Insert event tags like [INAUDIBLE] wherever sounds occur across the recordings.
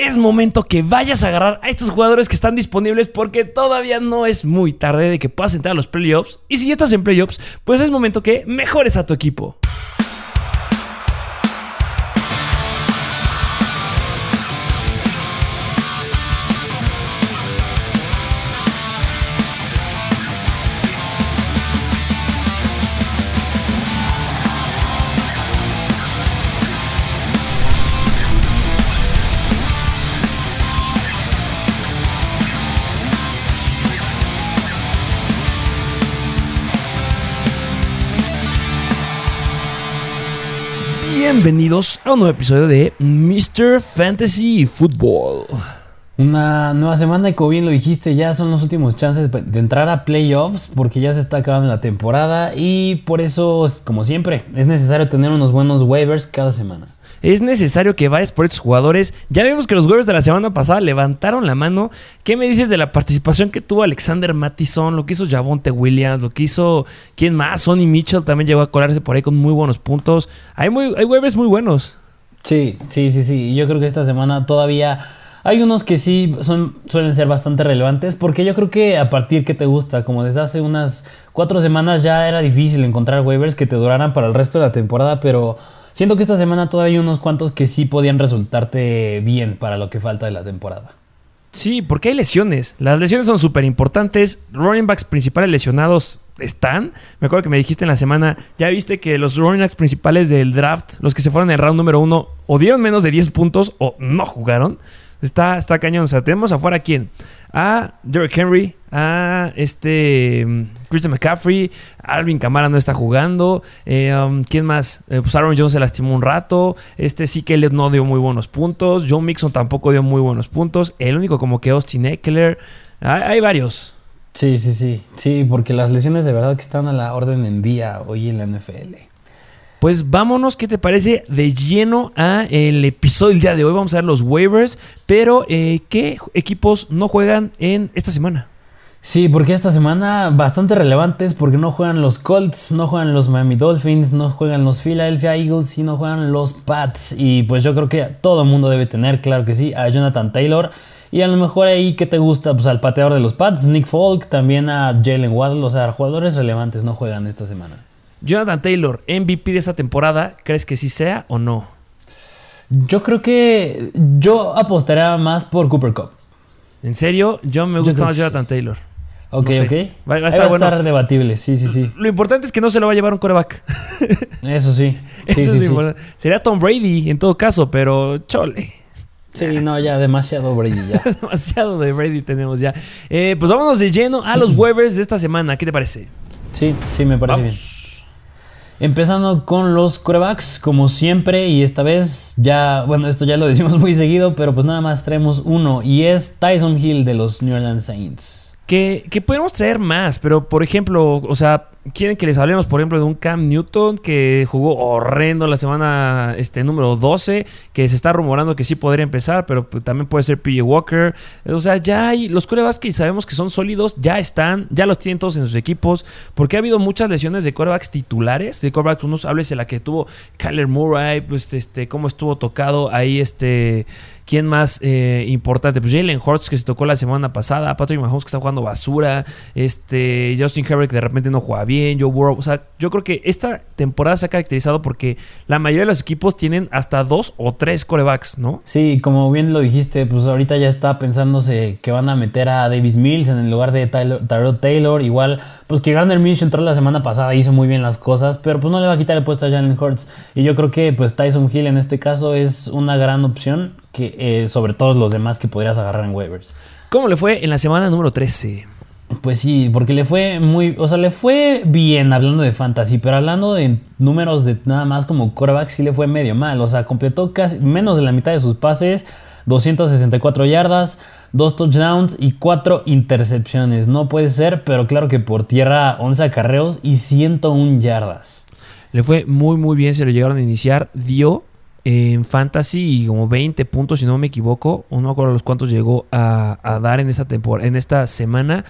es momento que vayas a agarrar a estos jugadores que están disponibles porque todavía no es muy tarde de que puedas entrar a los playoffs. Y si ya estás en playoffs, pues es momento que mejores a tu equipo. Bienvenidos a un nuevo episodio de Mr. Fantasy Football. Una nueva semana y como bien lo dijiste, ya son los últimos chances de entrar a playoffs porque ya se está acabando la temporada y por eso, como siempre, es necesario tener unos buenos waivers cada semana es necesario que vayas por estos jugadores. Ya vimos que los Warriors de la semana pasada levantaron la mano. ¿Qué me dices de la participación que tuvo Alexander Mattison? Lo que hizo Javonte Williams, lo que hizo. ¿Quién más? Sonny Mitchell también llegó a colarse por ahí con muy buenos puntos. Hay, muy, hay waivers muy buenos. Sí, sí, sí, sí. Yo creo que esta semana todavía. Hay unos que sí son, suelen ser bastante relevantes porque yo creo que a partir que te gusta, como desde hace unas cuatro semanas ya era difícil encontrar waivers que te duraran para el resto de la temporada, pero Siento que esta semana todavía hay unos cuantos que sí podían resultarte bien para lo que falta de la temporada. Sí, porque hay lesiones. Las lesiones son súper importantes. Running backs principales lesionados están. Me acuerdo que me dijiste en la semana, ya viste que los running backs principales del draft, los que se fueron en el round número uno, o dieron menos de 10 puntos o no jugaron. Está, está cañón. O sea, tenemos afuera a quién? A Derrick Henry, a este Christian McCaffrey, Alvin Camara no está jugando. Eh, um, ¿Quién más? Eh, pues Aaron Jones se lastimó un rato. Este sí que no dio muy buenos puntos. John Mixon tampoco dio muy buenos puntos. El único como que Austin Eckler. Hay, hay varios. Sí, sí, sí. Sí, porque las lesiones de verdad que están a la orden en día hoy en la NFL. Pues vámonos, ¿qué te parece? De lleno a el episodio del día de hoy. Vamos a ver los waivers, pero eh, ¿qué equipos no juegan en esta semana? Sí, porque esta semana bastante relevantes porque no juegan los Colts, no juegan los Miami Dolphins, no juegan los Philadelphia Eagles y no juegan los Pats. Y pues yo creo que todo el mundo debe tener, claro que sí, a Jonathan Taylor. Y a lo mejor ahí que te gusta, pues al pateador de los Pats, Nick Folk, también a Jalen Waddle, o sea, jugadores relevantes no juegan esta semana. Jonathan Taylor, MVP de esta temporada, ¿crees que sí sea o no? Yo creo que yo apostaría más por Cooper Cup. ¿En serio? Yo me gusta más Jonathan Taylor. Ok, ok. Va, a estar, debatible, sí, sí, sí. Lo importante es que no se lo va a llevar un coreback. [LAUGHS] Eso sí. [LAUGHS] Eso es importante. Sería Tom Brady en todo caso, pero chole. Sí, no, ya demasiado Brady ya. [LAUGHS] demasiado de Brady tenemos ya. Eh, pues vámonos de lleno a los waivers de esta semana. ¿Qué te parece? Sí, sí, me parece bien. Empezando con los corebacks, como siempre, y esta vez ya, bueno, esto ya lo decimos muy seguido, pero pues nada más traemos uno, y es Tyson Hill de los New Orleans Saints. Que, que podemos traer más, pero por ejemplo, o sea, quieren que les hablemos, por ejemplo, de un Cam Newton que jugó horrendo la semana este, número 12, que se está rumorando que sí podría empezar, pero pues, también puede ser PJ Walker. O sea, ya hay los corebacks que sabemos que son sólidos, ya están, ya los tienen todos en sus equipos, porque ha habido muchas lesiones de corebacks titulares, de corebacks, unos hables la que tuvo Kyler Murray, pues este, cómo estuvo tocado ahí este ¿Quién más eh, importante? Pues Jalen Hurts que se tocó la semana pasada, Patrick Mahomes que está jugando basura, este Justin Herbert que de repente no juega bien, Joe Burrow. O sea, yo creo que esta temporada se ha caracterizado porque la mayoría de los equipos tienen hasta dos o tres corebacks, ¿no? Sí, como bien lo dijiste, pues ahorita ya está pensándose que van a meter a Davis Mills en el lugar de Tyrod Taylor. Igual, pues que Garner Mills entró la semana pasada y hizo muy bien las cosas, pero pues no le va a quitar el puesto a Jalen Hurts. Y yo creo que pues Tyson Hill en este caso es una gran opción que, eh, sobre todos los demás que podrías agarrar en waivers. ¿Cómo le fue en la semana número 13? Pues sí, porque le fue muy, o sea, le fue bien hablando de fantasy, pero hablando de números de nada más como quarterback sí le fue medio mal, o sea, completó casi menos de la mitad de sus pases, 264 yardas, 2 touchdowns y 4 intercepciones. No puede ser, pero claro que por tierra 11 acarreos y 101 yardas. Le fue muy muy bien, se lo llegaron a iniciar, dio en fantasy como 20 puntos, si no me equivoco. No me acuerdo los cuántos llegó a, dar en esta temporada, en esta semana.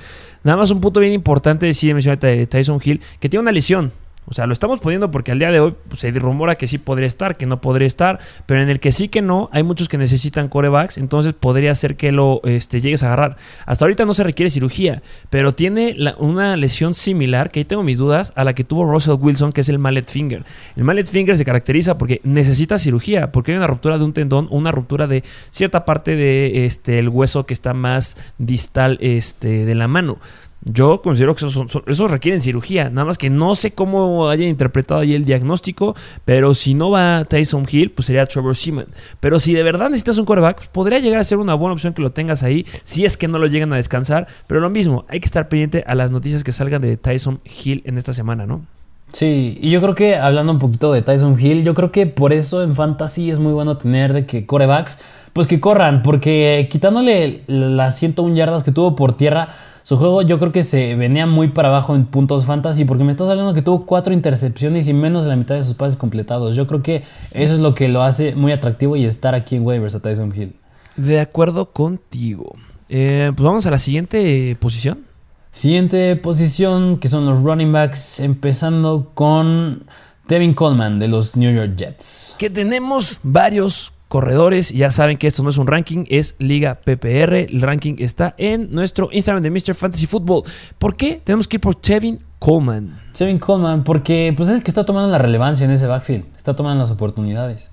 Nada más un punto bien importante, decir mencionar de Tyson Hill, que tiene una lesión. O sea, lo estamos poniendo porque al día de hoy pues, se rumora que sí podría estar, que no podría estar, pero en el que sí que no, hay muchos que necesitan corebacks, entonces podría ser que lo este, llegues a agarrar. Hasta ahorita no se requiere cirugía, pero tiene una lesión similar, que ahí tengo mis dudas, a la que tuvo Russell Wilson, que es el mallet finger. El mallet finger se caracteriza porque necesita cirugía, porque hay una ruptura de un tendón, una ruptura de cierta parte de este, hueso que está más distal este, de la mano. Yo considero que esos, requieren cirugía. Nada más que no sé cómo haya interpretado ahí el diagnóstico. Pero si no va Tyson Hill, pues sería Trevor Seaman. Pero si de verdad necesitas un quarterback, pues podría llegar a ser una buena opción que lo tengas ahí. Si es que no lo llegan a descansar. Pero lo mismo, hay que estar pendiente a las noticias que salgan de Tyson Hill en esta semana, ¿no? Sí, y yo creo que hablando un poquito de Tyson Hill, yo creo que por eso en Fantasy es muy bueno tener de que corebacks, pues que corran, porque quitándole las 101 yardas que tuvo por tierra, su juego yo creo que se venía muy para abajo en puntos fantasy porque me estás hablando que tuvo cuatro intercepciones y menos de la mitad de sus pases completados. Yo creo que eso es lo que lo hace muy atractivo y estar aquí en waivers a Tyson Hill. De acuerdo contigo. Eh, pues vamos a la siguiente posición. Siguiente posición que son los running backs empezando con Devin Coleman de los New York Jets. Que tenemos varios corredores. Ya saben que esto no es un ranking, es Liga PPR. El ranking está en nuestro Instagram de Mr. Fantasy Football. ¿Por qué? Tenemos que ir por Tevin Coleman. Tevin Coleman, porque pues, es el que está tomando la relevancia en ese backfield. Está tomando las oportunidades.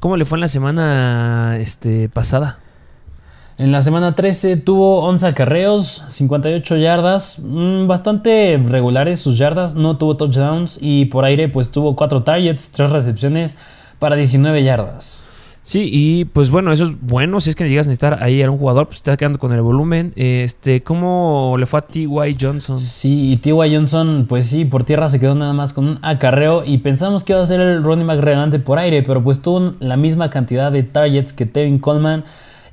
¿Cómo le fue en la semana este, pasada? En la semana 13 tuvo 11 acarreos, 58 yardas, mm, bastante regulares sus yardas, no tuvo touchdowns y por aire pues tuvo 4 targets, 3 recepciones para 19 yardas. Sí, y pues bueno, eso es bueno. Si es que llegas a necesitar ahí a un jugador, pues está quedando con el volumen. Este, ¿cómo le fue a T.Y. Johnson? Sí, y T.Y. Johnson, pues sí, por tierra se quedó nada más con un acarreo. Y pensamos que iba a ser el running back relevante por aire, pero pues tuvo la misma cantidad de targets que Tevin Coleman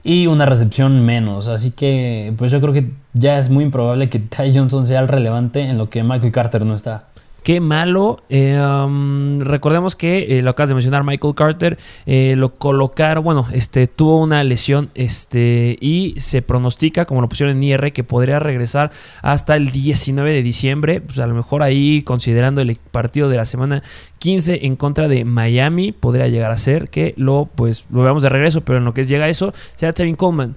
y una recepción menos. Así que, pues yo creo que ya es muy improbable que Ty Johnson sea el relevante en lo que Michael Carter no está. Qué malo. Eh, um, recordemos que eh, lo acabas de mencionar, Michael Carter eh, lo colocaron, bueno, este tuvo una lesión este y se pronostica, como lo pusieron en IR, que podría regresar hasta el 19 de diciembre. Pues a lo mejor ahí, considerando el partido de la semana 15 en contra de Miami, podría llegar a ser que lo, pues, lo veamos de regreso, pero en lo que llega a eso, sea Tevin Coleman.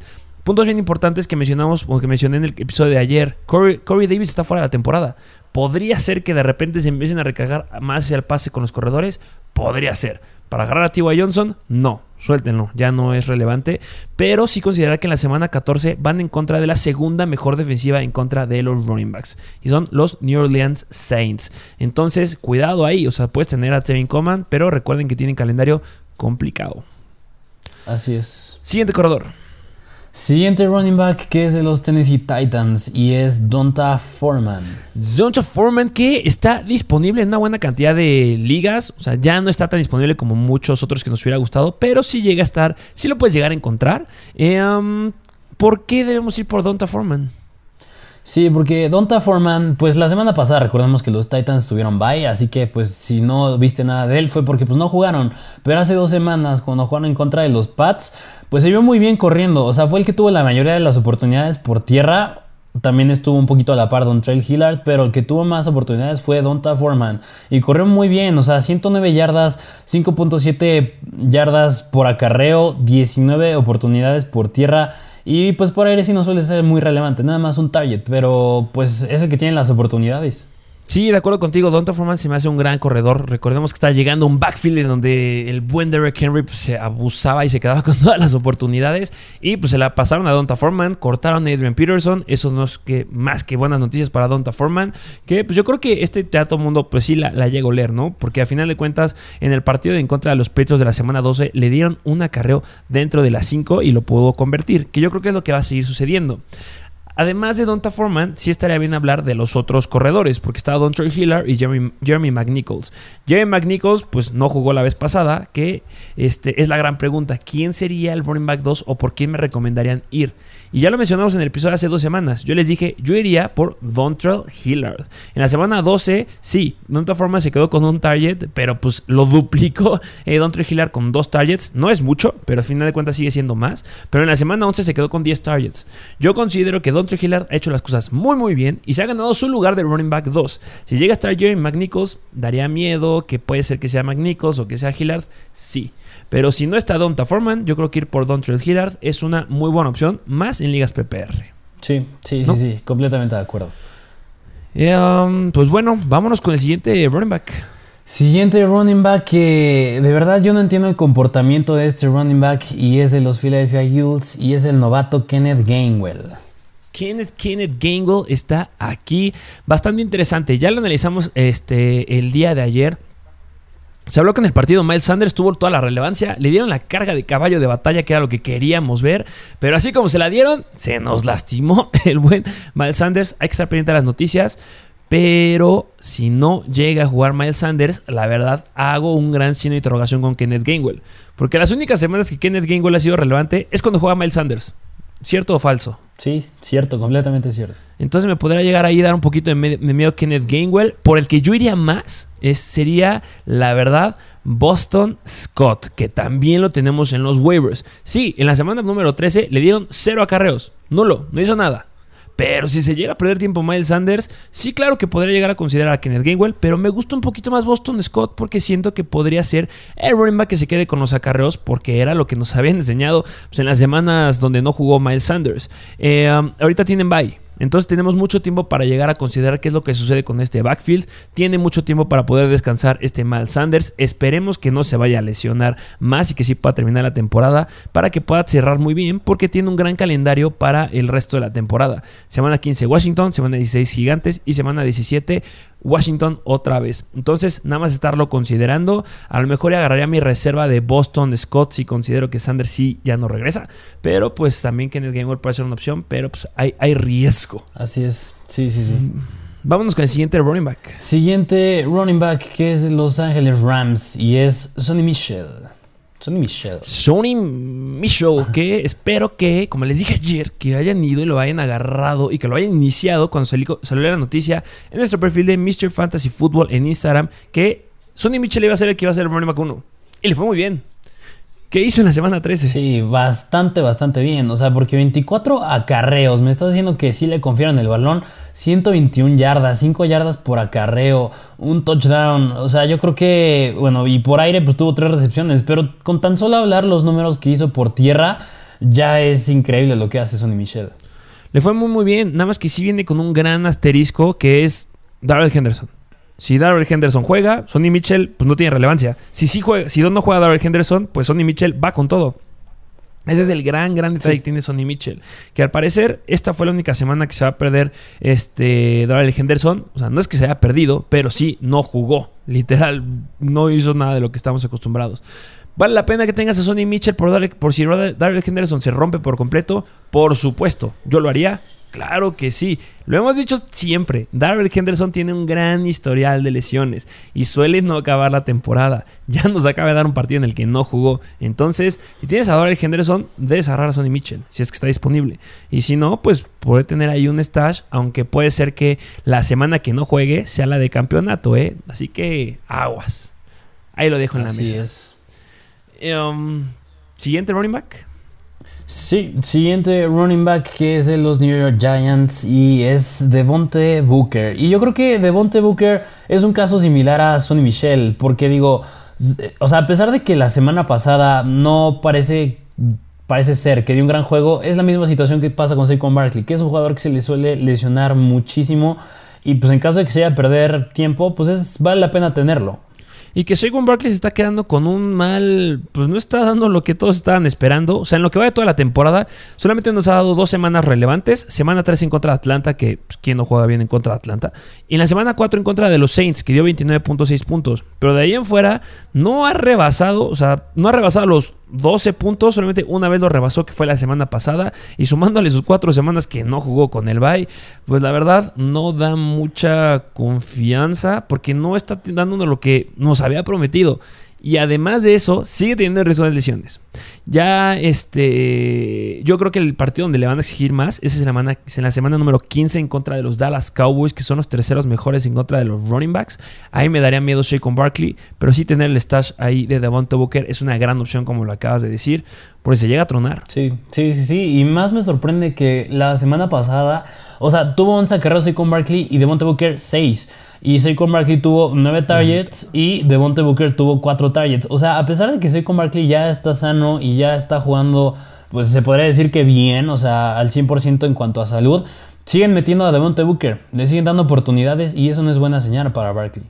Puntos bien importantes que mencionamos, o que mencioné en el episodio de ayer. Corey, Davis está fuera de la temporada. ¿Podría ser que de repente se empiecen a recargar más hacia el pase con los corredores? Podría ser. Para agarrar a T.Y. Johnson, no, suéltenlo, ya no es relevante. Pero sí considerar que en la semana 14 van en contra de la segunda mejor defensiva en contra de los running backs. Y son los New Orleans Saints. Entonces, cuidado ahí. O sea, puedes tener a Tevin Coman, pero recuerden que tienen calendario complicado. Así es. Siguiente corredor. Siguiente running back que es de los Tennessee Titans y es Donta Foreman. Donta Foreman que está disponible en una buena cantidad de ligas. O sea, ya no está tan disponible como muchos otros que nos hubiera gustado, pero sí llega a estar, sí lo puedes llegar a encontrar. Eh, um, ¿Por qué debemos ir por Donta Foreman? Sí, porque Donta Foreman, pues la semana pasada recordemos que los Titans tuvieron bye, así que pues si no viste nada de él fue porque pues no jugaron. Pero hace dos semanas cuando jugaron en contra de los Pats, pues se vio muy bien corriendo. O sea, fue el que tuvo la mayoría de las oportunidades por tierra. También estuvo un poquito a la par Don Trail Hillard, pero el que tuvo más oportunidades fue Donta Foreman. Y corrió muy bien, o sea, 109 yardas, 5.7 yardas por acarreo, 19 oportunidades por tierra. Y pues por aire sí no suele ser muy relevante, nada más un target, pero pues es el que tiene las oportunidades. Sí, de acuerdo contigo. Donta Foreman se me hace un gran corredor. Recordemos que está llegando un backfield en donde el buen Derek Henry pues, se abusaba y se quedaba [LAUGHS] con todas las oportunidades. Y pues se la pasaron a Donta Foreman, cortaron a Adrian Peterson. Eso no es que más que buenas noticias para Donta Foreman. Que pues yo creo que este el mundo pues sí la, la llega a leer, ¿no? Porque a final de cuentas, en el partido en contra de los Petros de la semana 12, le dieron un acarreo dentro de las 5 y lo pudo convertir. Que yo creo que es lo que va a seguir sucediendo. Además de Donta Foreman, sí estaría bien hablar de los otros corredores, porque está Don Troy Hiller y Jeremy, McNichols. Jeremy McNichols, pues no jugó la vez pasada, que este, es la gran pregunta: ¿quién sería el running back 2 o por quién me recomendarían ir? Y ya lo mencionamos en el episodio hace dos semanas. Yo les dije, yo iría por Dontrell Hillard. En la semana 12, sí, Dontrell Forma se quedó con un target, pero pues lo duplicó eh, Dontrell Hillard con dos targets. No es mucho, pero al final de cuentas sigue siendo más. Pero en la semana 11 se quedó con 10 targets. Yo considero que Dontrell Dontre Hillard ha hecho las cosas muy muy bien y se ha ganado su lugar de running back 2. Si llega a estar Jerry McNichols, daría miedo que puede ser que sea McNichols o que sea Hillard, sí. Pero si no está Donta Foreman, yo creo que ir por Dontre Hillard es una muy buena opción, más en ligas PPR. Sí, sí, sí, sí, completamente de acuerdo. Eh, um, pues bueno, vámonos con el siguiente running back. Siguiente running back que de verdad yo no entiendo el comportamiento de este running back y es de los Philadelphia Eagles y es el novato Kenneth Gainwell. Kenneth, Kenneth Gainwell está aquí. Bastante interesante. Ya lo analizamos este, el día de ayer. Se habló que en el partido Miles Sanders tuvo toda la relevancia, le dieron la carga de caballo de batalla que era lo que queríamos ver, pero así como se la dieron, se nos lastimó [LAUGHS] el buen Miles Sanders. Hay que estar pendiente de las noticias, pero si no llega a jugar Miles Sanders, la verdad hago un gran signo de interrogación con Kenneth Gainwell, porque las únicas semanas que Kenneth Gainwell ha sido relevante es cuando juega Miles Sanders. ¿Cierto o falso? Sí, cierto, completamente cierto. Entonces me podría llegar ahí a dar un poquito de, miedo Kenneth Gainwell. Por el que yo iría más es, sería, la verdad, Boston Scott, que también lo tenemos en los waivers. Sí, en la semana número 13 le dieron cero acarreos. Nulo, no hizo nada. Pero si se llega a perder tiempo Miles Sanders, sí, claro que podría llegar a considerar a Kenneth Gainwell, pero me gusta un poquito más Boston Scott porque siento que podría ser el running back que se quede con los acarreos porque era lo que nos [LAUGHS] habían enseñado pues, en las semanas donde no jugó Miles Sanders. Eh, ahorita tienen bye. Entonces tenemos mucho tiempo para llegar a considerar qué es lo que sucede con este backfield. Tiene mucho tiempo para poder descansar este Miles Sanders. Esperemos que no se vaya a lesionar más y que sí pueda terminar la temporada para que pueda cerrar muy bien porque tiene un gran calendario para el resto de la temporada. Semana 15 Washington, semana 16 Gigantes y semana 17 Washington otra vez. Entonces, nada más estarlo considerando. A lo mejor agarraría mi reserva de Boston Scott si considero que Sanders sí ya no regresa. Pero pues también Kenneth Gainwell puede ser una opción, pero pues hay, hay riesgo. Así es. Sí, sí, sí. Vámonos con el siguiente running back. Siguiente running back que es de Los Ángeles Rams y es Sonny Michel. Sonny Michel. Sonny Michel, que espero que, como les dije ayer, que hayan ido y lo hayan agarrado y que lo hayan iniciado cuando salió, la noticia en nuestro perfil de Mr. Fantasy Football en Instagram, que Sonny Michel iba a ser el que iba a ser el running back 1. Y le fue muy bien. ¿Qué hizo en la semana 13? Sí, bastante, bastante bien. O sea, porque 24 acarreos. Me estás diciendo que sí le confiaron el balón. 121 yardas, 5 yardas por acarreo, un touchdown. O sea, yo creo que, bueno, y por aire pues tuvo 3 recepciones. Pero con tan solo hablar los números que hizo por tierra, ya es increíble lo que hace Sonny Michel. Le fue muy, muy bien. Nada más que sí viene con un gran asterisco que es Darrell Henderson. Si Darrell Henderson juega, Sonny Mitchell pues no tiene relevancia. Si sí juega, si no juega Darrell Henderson, pues Sonny Mitchell va con todo. Ese es el gran, gran detalle que tiene Sonny Mitchell. Que al parecer, esta fue la única semana que se va a perder este Darrell Henderson. O sea, no es que se haya perdido, pero sí no jugó. Literal, no hizo nada de lo que estamos acostumbrados. ¿Vale la pena que tengas a Sonny Mitchell por, darle, por si Darrell Henderson se rompe por completo? Por supuesto, yo lo haría. Claro que sí. Lo hemos dicho siempre. Darrell Henderson tiene un gran historial de lesiones y suele no acabar la temporada. [LAUGHS] Ya nos acaba de dar un partido en el que no jugó. Entonces, si tienes a Darrell Henderson, debes agarrar a Sonny Mitchell, si es que está disponible. Y si no, pues puede tener ahí un stash, aunque puede ser que la semana que no juegue sea la de campeonato, ¿eh? Así que aguas. Ahí lo dejo en la mesa. Es. Um, Siguiente running back. Sí, siguiente running back que es de los New York Giants y es Devonte Booker. Y yo creo que Devonte Booker es un caso similar a Sonny Michel, porque digo, o sea, a pesar de que la semana pasada no parece parece ser que dio un gran juego, es la misma situación que pasa con Saquon Barkley, que es un jugador que se le suele lesionar muchísimo y pues en caso de que se vaya a perder tiempo, pues es, vale la pena tenerlo. Y que Saquon Barkley se está quedando con un mal. Pues no está dando lo que todos estaban esperando. O sea, en lo que va de toda la temporada, solamente nos ha dado dos semanas relevantes. Semana 3 en contra de Atlanta, que pues, ¿quién no juega bien en contra de Atlanta? Y en la semana 4 en contra de los Saints, que dio 29.6 puntos. Pero de ahí en fuera, no ha rebasado, o sea, no ha rebasado los 12 puntos, solamente una vez lo rebasó, que fue la semana pasada, y sumándole sus cuatro semanas que no jugó con el Bay, pues la verdad no da mucha confianza porque no está dándonos lo que nos había prometido. Y además de eso, sigue teniendo riesgo de lesiones. Ya este yo creo que el partido donde le van a exigir más es en la, semana, es en la semana número 15 en contra de los Dallas Cowboys, que son los terceros mejores en contra de los running backs. Ahí me daría miedo Shake con Barkley, pero sí tener el stash ahí de Devonta Booker es una gran opción, como lo acabas de decir, porque se llega a tronar. Sí, sí, sí, sí. Y más me sorprende que la semana pasada, o sea, tuvo 11 acarreos con Barkley y Devonta Booker 6. Y Saquon Barkley tuvo 9 targets y Devonta Booker tuvo 4 targets. O sea, a pesar de que Saquon Barkley ya está sano y ya está jugando, pues se podría decir que bien, o sea, al 100% en cuanto a salud, siguen metiendo a Devonta Booker, le siguen dando oportunidades y eso no es buena señal para Barkley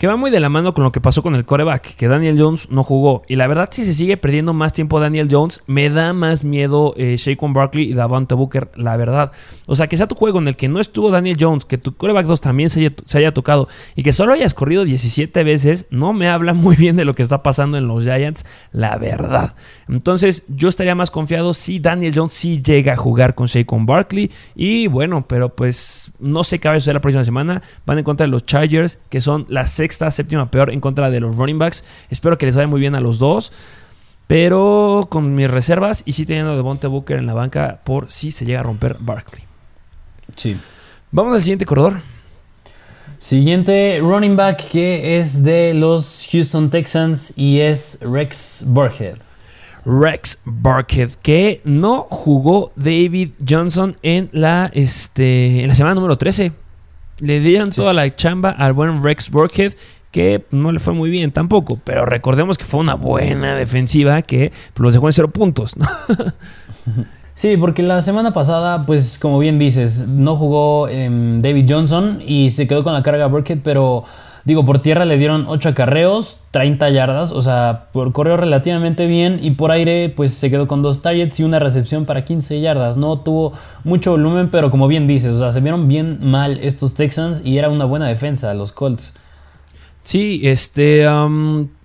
que va muy de la mano con lo que pasó con el coreback, que Daniel Jones no jugó. Y la verdad, si se sigue perdiendo más tiempo Daniel Jones, me da más miedo eh, Barkley y Davante Booker, la verdad. O sea, que sea tu juego en el que no estuvo Daniel Jones, que tu coreback 2 también se haya, tocado y que solo hayas corrido 17 veces, no me habla [LAUGHS] muy bien de lo que está pasando en los Giants, la verdad. Entonces, yo estaría más confiado si Daniel Jones sí llega a jugar con Shaquan Barkley. Y bueno, pero pues no sé qué va a suceder la próxima semana. Van en contra de los Chargers, que son las sexta sexta, séptima peor en contra de los running backs. Espero que les vaya muy bien a los dos. Pero con mis reservas y sí teniendo de Monte Booker en la banca por si se llega a romper Barkley. Sí. Vamos al siguiente corredor. Siguiente running back que es de los Houston Texans y es Rex Burkhead. Rex Burkhead, que no jugó David Johnson en la, este, en la semana número 13. Le dieron toda la chamba al buen Rex Burkhead, que no le fue muy bien tampoco. Pero recordemos que fue una buena defensiva que los dejó en cero puntos. [LAUGHS] Sí, porque la semana pasada, pues como bien dices, no jugó em, David Johnson y se quedó con la carga Burkhead, pero Digo, por tierra le dieron 8 acarreos, 30 yardas, o sea, por correo relativamente bien y por aire pues se quedó con dos targets y una recepción para 15 yardas. No tuvo mucho volumen, pero como bien dices, o sea, se vieron bien mal estos Texans y era una buena defensa los Colts. Sí, este...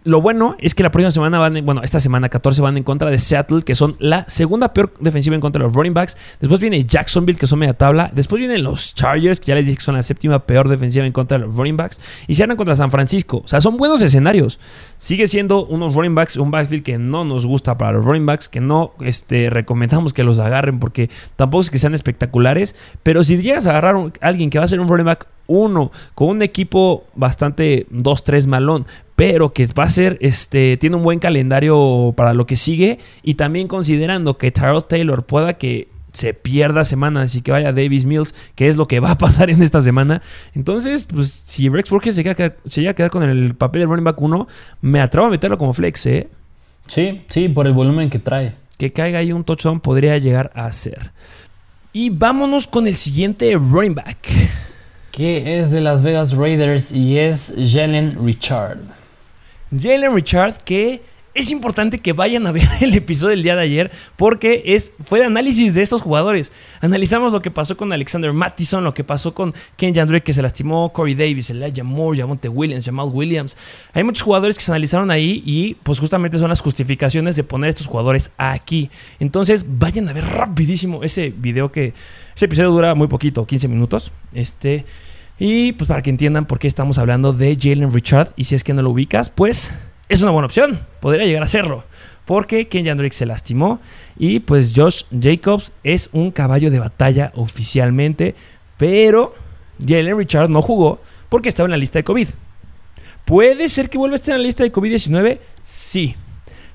Lo bueno es que la próxima semana van, bueno, esta semana 14 van en contra de Seattle, que son la segunda peor defensiva en contra de los running backs. Después viene Jacksonville, que son media tabla. Después vienen los Chargers, que ya les dije que son la séptima peor defensiva en contra de los running backs. Y cierran contra San Francisco. O sea, son buenos escenarios. Sigue siendo unos running backs, un backfield que no nos gusta para los running backs, que no este, recomendamos que los agarren porque tampoco es que sean espectaculares. Pero si llegas a agarrar a alguien que va a ser un running back uno, con un equipo bastante 2-3 malón, pero que va a ser, este, tiene un buen calendario para lo que sigue y también considerando que Tyrell Taylor pueda que se pierda semanas y que vaya Davis Mills, que es lo que va a pasar en esta semana. Entonces, pues si Rex Burkhead se, llega a quedar con el papel de running back 1, me atrevo a meterlo como flex, ¿eh? Sí, sí, por el volumen que trae. Que caiga ahí un touchdown podría llegar a ser. Y vámonos con el siguiente running back que es de Las Vegas Raiders y es Jalen Richard. Jalen Richard que es importante que vayan a ver [LAUGHS] el episodio del día de ayer porque es, fue de análisis de estos jugadores. Analizamos lo que pasó con Alexander Mattison, lo que pasó con Ken Jandre que se lastimó, Corey Davis, Elijah Moore, Jamonte Williams, Jamal Williams. Hay muchos jugadores que se analizaron ahí y pues justamente son las justificaciones de poner estos jugadores aquí. Entonces vayan a ver rapidísimo ese video que... Ese episodio dura muy poquito, 15 minutos. Este... Y pues para que entiendan por qué estamos hablando de Jalen Richard y si es que no lo ubicas, pues es una buena opción, podría llegar a serlo. Porque Ken Jandrick se lastimó y pues Josh Jacobs es un caballo de batalla oficialmente, pero Jalen Richard no jugó porque estaba en la lista de COVID. ¿Puede ser que vuelva a estar en la lista de COVID-19? Sí.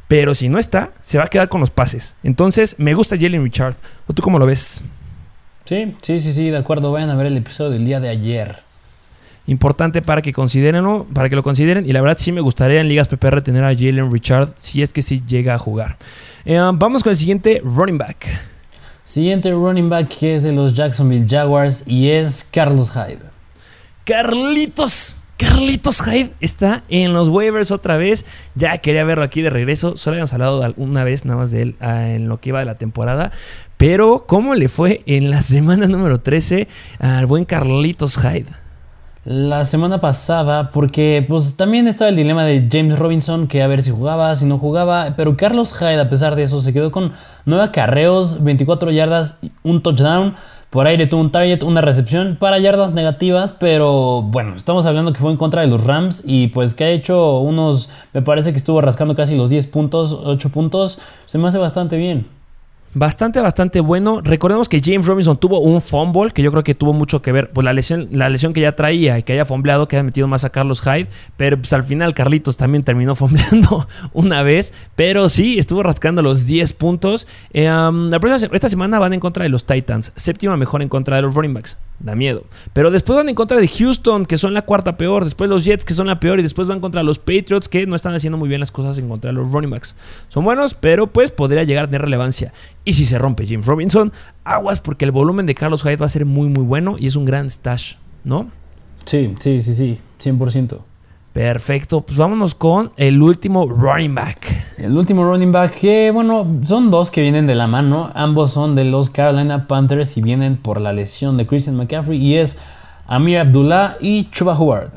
Pero si no está, se va a quedar con los pases. Entonces, me gusta Jalen Richard. ¿O tú cómo lo ves? Sí, sí, sí, sí, de acuerdo. Vayan a ver el episodio del día de ayer. Importante para que consideren, para que lo consideren. Y la verdad sí me gustaría en ligas PPR tener a Jalen Richard si es que sí llega a jugar. Eh, vamos con el siguiente running back. Siguiente running back que es de los Jacksonville Jaguars y es Carlos Hyde. Carlitos. Carlitos Hyde está en los waivers otra vez. Ya quería verlo aquí de regreso. Solo habíamos hablado una vez nada más de él ah, en lo que iba de la temporada. Pero, ¿cómo le fue en la semana número 13 al buen Carlitos Hyde? La semana pasada, porque pues también estaba el dilema de James Robinson, que a ver si jugaba, si no jugaba, pero Carlos Hyde a pesar de eso se quedó con 9 carreos, 24 yardas, un touchdown, por aire tuvo un target, una recepción para yardas negativas, pero bueno, estamos hablando que fue en contra de los Rams y pues que ha hecho unos, me parece que estuvo rascando casi los 10 puntos, 8 puntos, se me hace bastante bien. Bastante, bastante bueno. Recordemos que James Robinson tuvo un fumble, que yo creo que tuvo mucho que ver, pues la lesión, la lesión que ya traía y que haya fumbleado, que haya metido más a Carlos Hyde. Pero pues al final Carlitos también terminó [LAUGHS] fumbleando una vez. Pero sí, estuvo rascando los 10 puntos. Eh, la próxima, esta semana van en contra de los Titans. Séptima mejor en contra de los running backs. Da miedo. Pero después van en contra de Houston, que son la cuarta peor. Después los Jets, que son la peor. Y después van contra los Patriots, que no están haciendo muy bien las cosas en contra de los running backs. Son buenos, pero pues podría llegar a tener relevancia. Y si se rompe James Robinson, aguas porque el volumen de Carlos Hyde va a ser muy muy bueno y es un gran stash, ¿no? Sí, sí, sí, sí, 100%. Perfecto, pues vámonos con el último running back. El último running back, que bueno, son dos que vienen de la mano. Ambos son de los Carolina Panthers y vienen por la lesión de Christian McCaffrey. Y es Amir Abdullah y Chuba Howard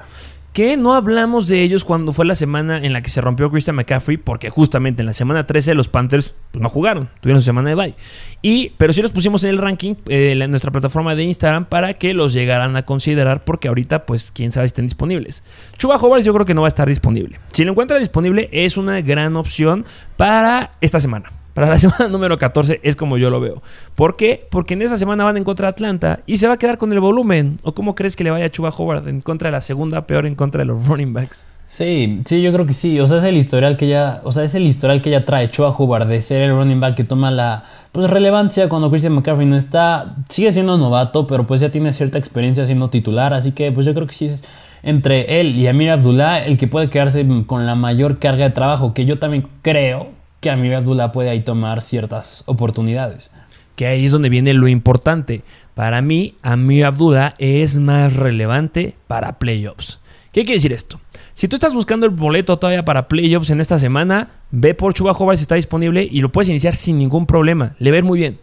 que no hablamos de ellos cuando fue la semana en la que se rompió Christian McCaffrey, porque justamente en la semana 13 los Panthers pues, no jugaron, tuvieron su semana de bye. Y, pero sí los pusimos en el ranking eh, en nuestra plataforma de Instagram para que los llegaran a considerar, porque ahorita, pues quién sabe estén disponibles. Chuba Howard yo creo que no va a estar disponible. Si lo encuentra disponible, es una gran opción para esta semana. Para la [LAUGHS] semana número 14 es como yo lo veo. ¿Por qué? Porque en esa semana van en contra de Atlanta y se va a quedar con el volumen. ¿O cómo crees que le vaya a Chuba Howard en contra de la segunda, peor en contra de los running backs? Sí, sí, yo creo que sí. O sea, es el historial que ya, o sea, es el historial que ya trae Chuba Howard de ser el running back que toma la pues, relevancia cuando Christian McCaffrey no está. Sigue siendo novato, pero pues ya tiene cierta experiencia siendo titular. Así que pues yo creo que sí es entre él y Amir Abdullah el que puede quedarse con la mayor carga de trabajo, que yo también creo que Abdullah puede ahí tomar ciertas oportunidades. Que ahí es donde viene lo importante. Para mí, Amir Abdullah es más relevante para playoffs. ¿Qué quiere decir esto? Si tú estás buscando el boleto todavía para playoffs en esta semana, ve por Chuba Howard si está disponible y lo puedes iniciar sin ningún problema. Le ver muy bien.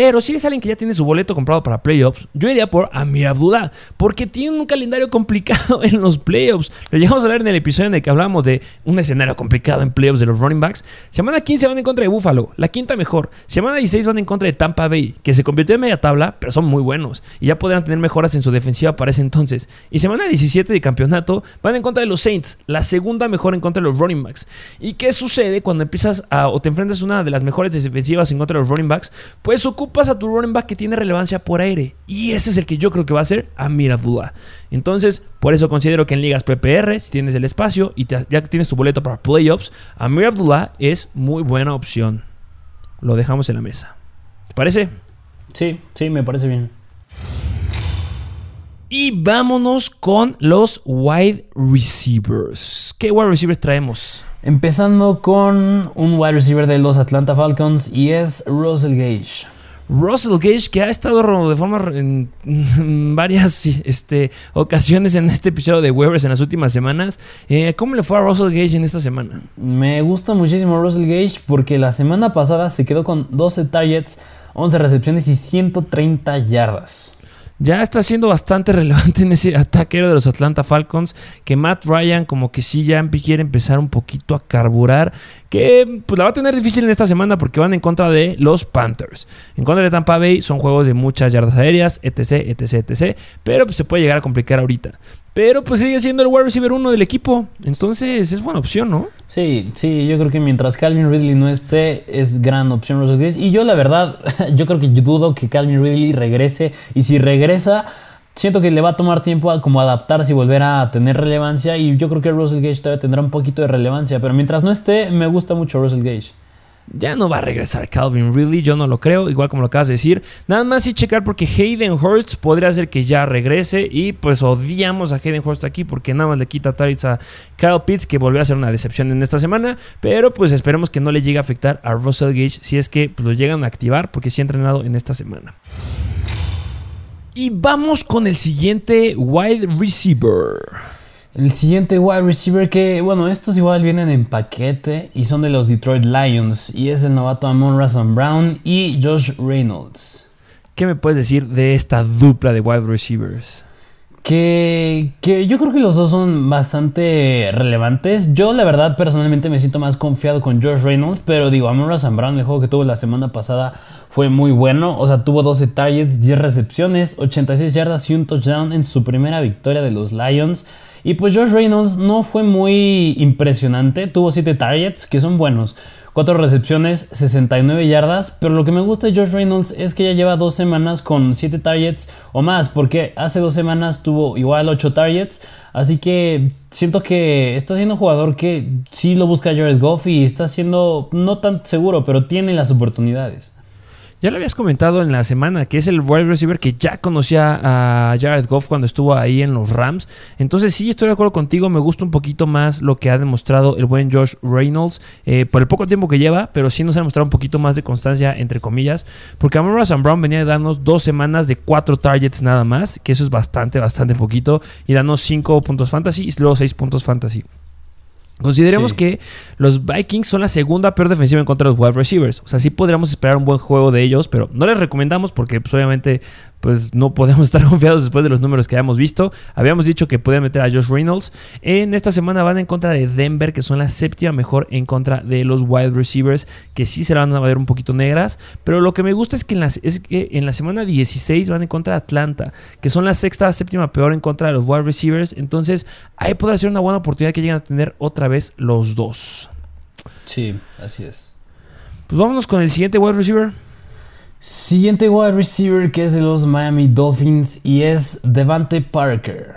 Pero si eres alguien que ya tiene su boleto comprado para playoffs, yo iría por Amir Abdullah, porque tiene un calendario [LAUGHS] complicado en los playoffs. Lo llegamos a ver en el episodio en el que hablamos de un escenario complicado en playoffs de los running backs. Semana 15 van en contra de Buffalo, la quinta mejor. Semana 16 van en contra de Tampa Bay, que se convirtió en media tabla, pero son muy buenos y ya podrán tener mejoras en su defensiva para ese entonces. Y semana 17 de campeonato van en contra de los Saints, la segunda mejor en contra de los running backs. ¿Y qué sucede cuando empiezas a, o te enfrentas a una de las mejores defensivas en contra de los running backs? Pues ocupa ocupas a tu running back que tiene relevancia por aire. Y ese es el que yo creo que va a ser Amir Abdullah. Entonces, por eso considero que en ligas PPR, si tienes el espacio y ya tienes tu boleto para playoffs, Amir Abdullah es muy buena opción. Lo dejamos en la mesa. ¿Te parece? Sí, sí, me parece bien. Y vámonos con los wide receivers. ¿Qué wide receivers traemos? Empezando con un wide receiver de los Atlanta Falcons y es Russell Gage. Russell Gage, que ha estado de forma en, [LAUGHS] varias este, ocasiones en este episodio de Weavers en las últimas semanas. Eh, ¿Cómo le fue a Russell Gage en esta semana? Me gusta muchísimo Russell Gage porque la semana pasada se quedó con 12 targets, 11 recepciones y 130 yardas ya está siendo bastante [LAUGHS] relevante en ese ataquero de los Atlanta Falcons, que Matt Ryan como que sí ya quiere empezar un poquito a carburar, que pues la va a tener difícil en esta semana porque van en contra de los Panthers. En contra de Tampa Bay son juegos de muchas yardas aéreas, etc, etc, etc, pero pues, se puede llegar a complicar ahorita. Pero pues sigue siendo el wide receiver uno del equipo. Entonces es buena opción, ¿no? Sí, sí, yo creo que mientras Calvin Ridley no esté, es gran opción Russell Gage. Y yo la verdad, [LAUGHS] yo creo que dudo que Calvin Ridley regrese. Y si regresa, siento que le va a tomar tiempo a como adaptarse y volver a tener relevancia. Y yo creo que Russell Gage todavía tendrá un poquito de relevancia. Pero mientras no esté, me gusta mucho Russell Gage. Ya no va a regresar Calvin Ridley, yo no lo creo, igual como lo acabas de decir. Nada más y checar porque Hayden Hurst podría ser que ya regrese y pues odiamos a Hayden Hurst aquí porque nada más le quita targets a Kyle Pitts que volvió a ser una decepción en esta semana, pero pues esperemos que no le llegue a afectar a Russell Gage si es que pues, lo llegan a activar porque sí ha entrenado en esta semana. Y vamos con el siguiente wide receiver. El siguiente wide receiver que, bueno, estos igual vienen en paquete y son de los Detroit Lions y es el novato Amon Russell Brown y Josh Reynolds. ¿Qué me puedes decir de esta dupla de wide receivers? Que, que, yo creo que los dos son bastante relevantes. Yo, la verdad, personalmente me siento más confiado con Josh Reynolds, pero digo, Amon Brown, el juego que tuvo la semana pasada, fue muy bueno. O sea, tuvo 12 targets, 10 recepciones, 86 yardas y un touchdown en su primera victoria de los Lions. Y pues Josh Reynolds no fue muy impresionante, tuvo 7 targets que son buenos. 4 recepciones, 69 yardas. Pero lo que me gusta de Josh Reynolds es que ya lleva dos semanas con 7 targets o más, porque hace dos semanas tuvo igual 8 targets. Así que siento que está siendo un jugador que sí lo busca Jared Goff y está siendo no tan seguro, pero tiene las oportunidades. Ya lo habías comentado en la semana, que es el wide receiver que ya conocía a Jared Goff cuando estuvo ahí en los Rams. Entonces sí, estoy de acuerdo contigo, me gusta un poquito más lo que ha demostrado el buen Josh Reynolds eh, por el poco tiempo que lleva, pero sí nos ha demostrado un poquito más de constancia, entre comillas, porque Amara Sam Brown venía de darnos dos semanas de cuatro targets nada más, que eso es bastante, bastante poquito, y darnos cinco puntos fantasy y luego seis puntos fantasy. Consideremos que los Vikings son la segunda peor defensiva en contra de los wide receivers. O sea, sí podríamos esperar un buen juego de ellos, pero no les recomendamos porque pues, obviamente pues no [LAUGHS] podemos estar confiados después de los números que hayamos visto. Habíamos dicho que podían meter a Josh Reynolds. En esta semana van en contra de Denver, que son la séptima mejor en contra de los wide receivers, que sí se la van a ver un poquito negras. Pero lo que me gusta es que en la, es que en la semana 16 van en contra de Atlanta, que son la sexta, séptima peor en contra de los wide receivers. Entonces ahí puede ser una buena oportunidad que lleguen a tener otra vez los dos. Sí, así es. Pues vámonos con el siguiente wide receiver. Siguiente wide receiver que es de los Miami Dolphins y es Devante Parker.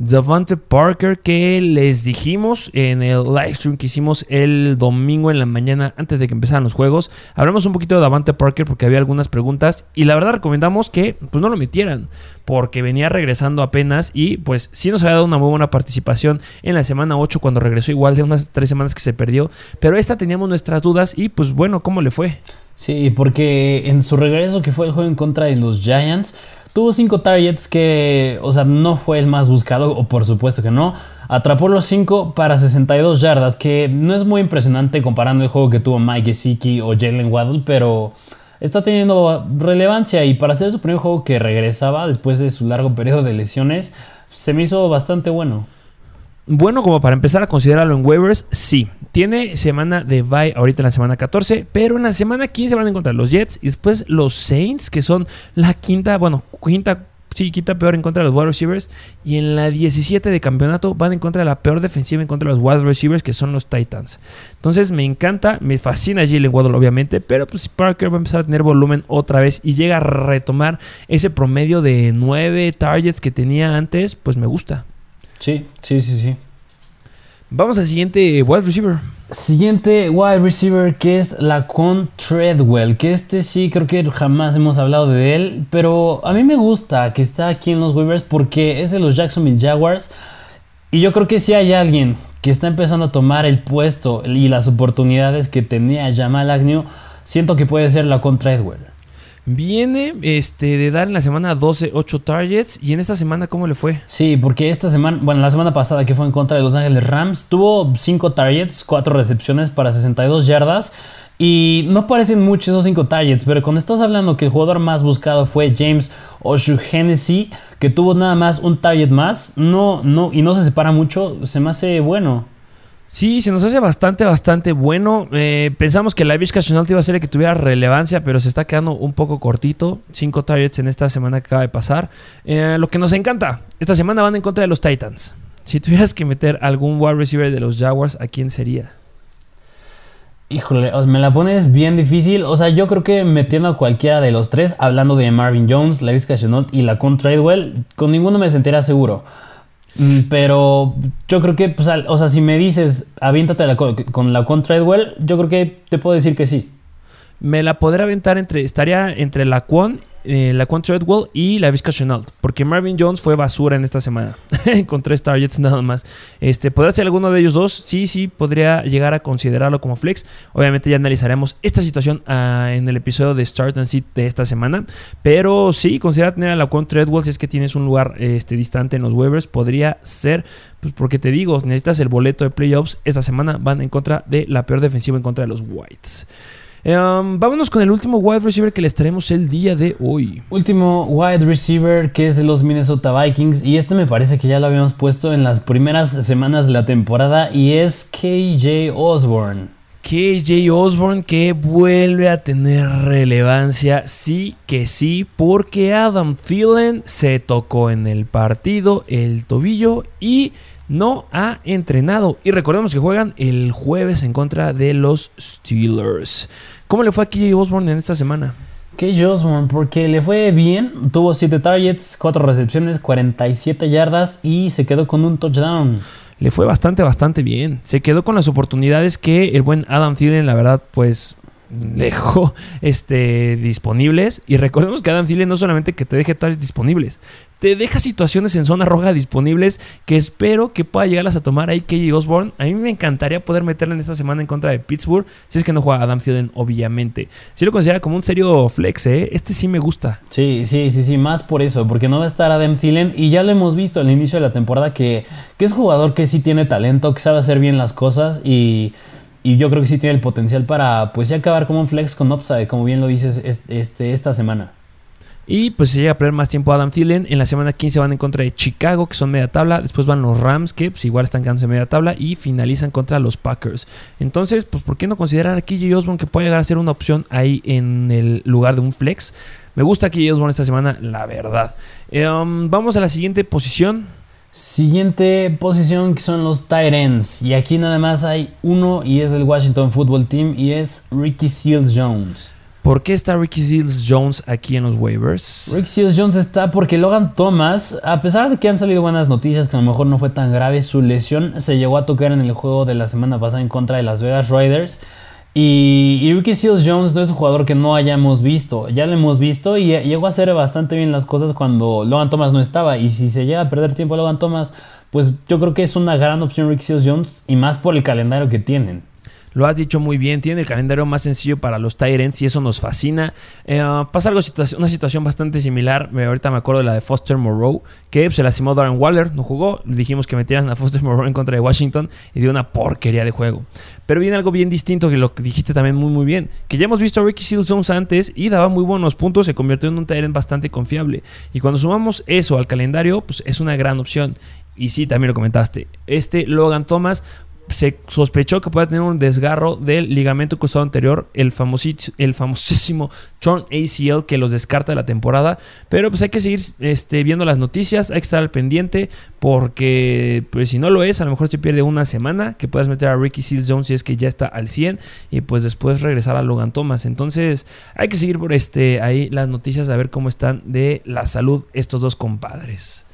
Devante Parker que les dijimos en el live stream que hicimos el domingo en la mañana antes de que empezaran los juegos. Hablamos un poquito de Devante Parker porque había algunas preguntas y la verdad recomendamos que pues no lo metieran porque venía regresando apenas y pues sí nos había dado una muy buena participación en la semana 8 cuando regresó igual de unas tres semanas que se perdió. Pero esta teníamos nuestras dudas y pues bueno, ¿cómo le fue? Sí, porque en su regreso que fue el juego en contra de los Giants Tuvo 5 targets que, o sea, no fue el más buscado, o por supuesto que no. Atrapó los 5 para 62 yardas, que no es muy impresionante comparando el juego que tuvo Mike Gesicki o Jalen Waddle, pero está teniendo relevancia y para ser su primer juego que regresaba después de su largo periodo de lesiones, se me hizo bastante bueno. Bueno, como para empezar a considerarlo en waivers, sí. Tiene semana de bye ahorita en la semana 14, pero en la semana 15 van a encontrar los Jets y después los Saints, que son la quinta, bueno, quinta, sí, peor en contra de los wide receivers. Y en la 17 de campeonato van en contra la peor defensiva en contra de los wide receivers, que son los Titans. Entonces me encanta, me fascina Jalen Waddle, obviamente, pero pues Parker va a empezar a tener volumen otra vez y llega a retomar ese promedio de 9 targets que tenía antes, pues me gusta. Sí, sí, sí, sí. Vamos al siguiente wide receiver. Siguiente wide receiver que es la con Treadwell, que este sí creo que jamás hemos hablado de él, pero a mí me gusta que está aquí en los waivers porque es de los Jacksonville Jaguars y yo creo que si hay alguien que está empezando a tomar el puesto y las oportunidades que tenía Jamal Agnew, siento que puede ser la con Treadwell. Viene este, de dar en la semana 12 8 targets. ¿Y en esta semana cómo le fue? Sí, porque esta semana, bueno, la semana pasada que fue en contra de Los Ángeles Rams, tuvo 5 targets, 4 recepciones para 62 yardas. Y no parecen muchos esos 5 targets, pero cuando estás hablando que el jugador más buscado fue James O'Shaughnessy, que tuvo nada más un target más, no, no, y no se separa mucho, se me hace bueno. Sí, se nos hace bastante, bastante bueno. Eh, pensamos que la Vizca iba a ser el que tuviera relevancia, pero se está quedando un poco cortito. Cinco targets en esta semana que acaba de pasar. Eh, lo que nos encanta, esta semana van en contra de los Titans. Si tuvieras que meter algún wide receiver de los Jaguars, ¿a quién sería? Híjole, me la pones bien difícil. O sea, yo creo que metiendo a cualquiera de los tres, hablando de Marvin Jones, Lavis Chenault y la con Tradewell, con ninguno me sentiría seguro. Mm, pero yo creo que, pues, o sea, si me dices, aviéntate con la con Treadwell, yo creo que te puedo decir que sí. Me la podré aventar entre, estaría entre la Quan eh, la Quan Treadwell y la Vizca Chenault. Porque Marvin Jones fue basura en esta semana. [LAUGHS] con tres targets nada más. Este, ¿Podría ser alguno de ellos dos? Sí, sí, podría llegar a considerarlo como flex. Obviamente ya analizaremos esta situación ah, en el episodio de Start and Sit de esta semana. Pero sí, considera tener a la Quan Treadwell si es que tienes un lugar este, distante en los waivers. Podría ser, pues porque te digo, necesitas el boleto de playoffs. Esta semana van en contra de la peor defensiva en contra de los Whites. Em, vámonos con el último wide receiver que les traemos el día de hoy. Último wide receiver que es de los Minnesota Vikings. Y este me parece que ya lo habíamos puesto en las primeras semanas de la temporada. Y es KJ Osborne. KJ Osborne que vuelve a tener relevancia, sí que sí, porque Adam Thielen se tocó en el partido el tobillo y no ha entrenado. Y recordemos que juegan el jueves en contra de los Steelers. ¿Cómo le fue a KJ Osborne en esta semana? KJ Osborne, porque le fue bien. Tuvo 7 targets, 4 recepciones, 47 yardas y se quedó con un touchdown le fue bastante, bastante bien. Se quedó con las oportunidades que el buen Adam Thielen, la verdad, pues dejó este, disponibles. Y recordemos que Adam Thielen no solamente que te deje tales disponibles, te deja situaciones en zona roja disponibles que espero que pueda llegarlas a tomar ahí KJ Osborne. A mí me encantaría poder meterle en esta semana en contra de Pittsburgh, si es que no juega Adam Thielen, obviamente. Si lo considera como un serio flex, ¿eh? Este sí me gusta. Sí, sí, sí, sí, más por eso, porque no va a estar Adam Thielen y ya lo hemos visto al inicio de la temporada que, que es jugador que sí tiene talento, que sabe hacer bien las cosas y y yo creo que sí tiene el potencial para pues ya acabar como un flex con upside, como bien lo dices este, esta semana. Y pues se llega a perder más tiempo Adam Thielen. En la semana 15 van en contra de Chicago, que son media tabla. Después van los Rams, que pues igual están quedándose media tabla. Y finalizan contra los Packers. Entonces, pues ¿por qué no considerar a KJ Osborne que puede llegar a ser una opción ahí en el lugar de un flex? Me gusta KJ Osborne esta semana, la verdad. Um, vamos a la siguiente posición. Siguiente posición que son los tight ends. Y aquí nada más hay uno y es el Washington Football Team y es Ricky Seals Jones. ¿Por qué está Ricky Seals Jones aquí en los waivers? Ricky Seals Jones está porque Logan Thomas, a pesar de que han salido buenas noticias que a lo mejor no fue tan grave, su lesión se llegó a tocar en el juego de la semana pasada en contra de las Vegas Riders. Y, Ricky Seals Jones no es un jugador que no hayamos visto. Ya lo hemos visto y llegó a hacer bastante bien las cosas cuando Logan Thomas no estaba. Y si se llega a perder tiempo Logan Thomas, pues yo creo que es una gran opción Ricky Seals Jones y más por el calendario que tienen. Lo has dicho muy bien, tiene el calendario más sencillo para los Tyrants y eso nos fascina. Eh, pasa algo, una situación bastante similar. ahorita me acuerdo de la de Foster Moreau, que se lastimó Darren Waller, no jugó. Dijimos que metieran a Foster Moreau en contra de Washington y dio una porquería de juego. Pero viene algo bien distinto que lo que dijiste también muy, muy bien. Que ya hemos visto a Ricky Seals Jones antes y daba muy buenos puntos, se convirtió en un Tyrant bastante confiable. Y cuando sumamos eso al calendario, pues es una gran opción. Y sí, también lo comentaste. Este Logan Thomas se sospechó que pueda tener un desgarro del ligamento cruzado anterior, el, el famosísimo Torn ACL que los descarta de la temporada. Pero pues hay que seguir este, viendo las noticias, hay que estar al pendiente porque pues si no lo es, a lo mejor se pierde una semana que puedas meter a Ricky Seals Jones si es que ya está al 100 y pues después regresar a Logan Thomas. Entonces hay que seguir por este, ahí las noticias a ver cómo están de la salud estos dos compadres.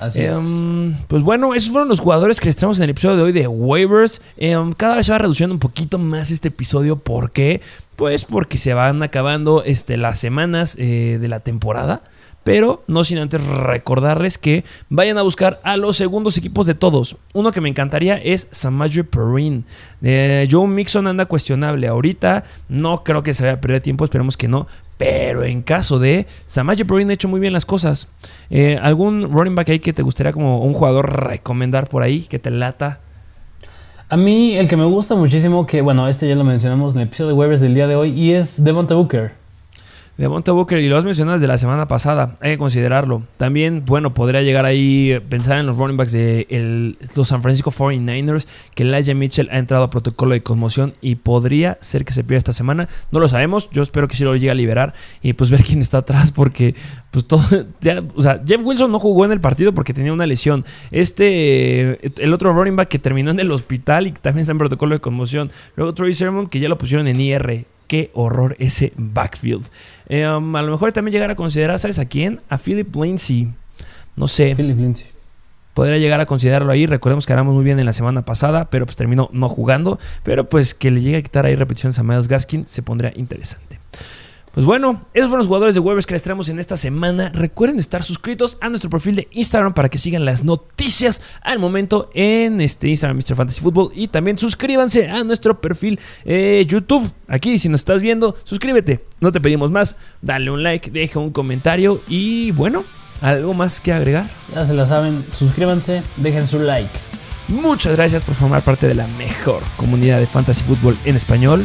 Así es. Em, pues bueno, esos fueron los jugadores que les traemos en el episodio de hoy de waivers. Em, cada vez se va reduciendo un poquito más este episodio. ¿Por qué? Pues porque se van acabando este, las semanas eh, de la temporada. Pero no sin antes recordarles que vayan a buscar a los segundos equipos de todos. Uno que me encantaría es Samaje Perrin. Eh, Joe Mixon anda cuestionable ahorita. No creo que se vaya a perder tiempo, esperemos que no. Pero en caso de Samaje Perrin ha hecho muy bien las cosas. Eh, ¿Algún running back ahí que te gustaría como un jugador recomendar por ahí que te lata? A mí el que me gusta muchísimo, que bueno, este ya lo mencionamos en el episodio de Waivers del día de hoy, y es Devonta Booker de Monte Booker y lo has mencionado desde la semana pasada, hay que considerarlo. También, bueno, podría llegar ahí pensar en los running backs de los San Francisco 49ers, que Elijah Mitchell ha entrado a protocolo de conmoción y podría ser que se pierda esta semana. No lo sabemos, yo espero que sí lo llegue a liberar y pues ver quién está atrás porque pues todo, [LAUGHS] o sea, Jeff Wilson no jugó en el partido porque tenía una lesión. Este, el otro running back que terminó en el hospital y también está en protocolo de conmoción. Luego Troy Sermon que ya lo pusieron en IR qué horror ese backfield. Eh, um, a lo mejor también llegar a considerar, ¿sabes a quién? A Philip Lindsay. No sé. Philip Lindsay. Podría llegar a considerarlo ahí. Recordemos que éramos muy bien en la semana pasada, pero pues terminó no jugando. Pero pues que le llegue a quitar ahí repeticiones a Miles Gaskin se pondría interesante. Pues bueno, esos fueron los jugadores de Weavers que les traemos en esta semana. Recuerden estar suscritos a nuestro perfil de Instagram para que sigan las noticias al momento en este Instagram Mr. Fantasy Football. Y también suscríbanse a nuestro perfil eh, YouTube. Aquí, si nos estás viendo, suscríbete. No te pedimos más. Dale un like, deja un comentario. Y bueno, ¿algo más que agregar? Ya se la saben. Suscríbanse, dejen su like. Muchas gracias por formar parte de la mejor comunidad de Fantasy Football en español.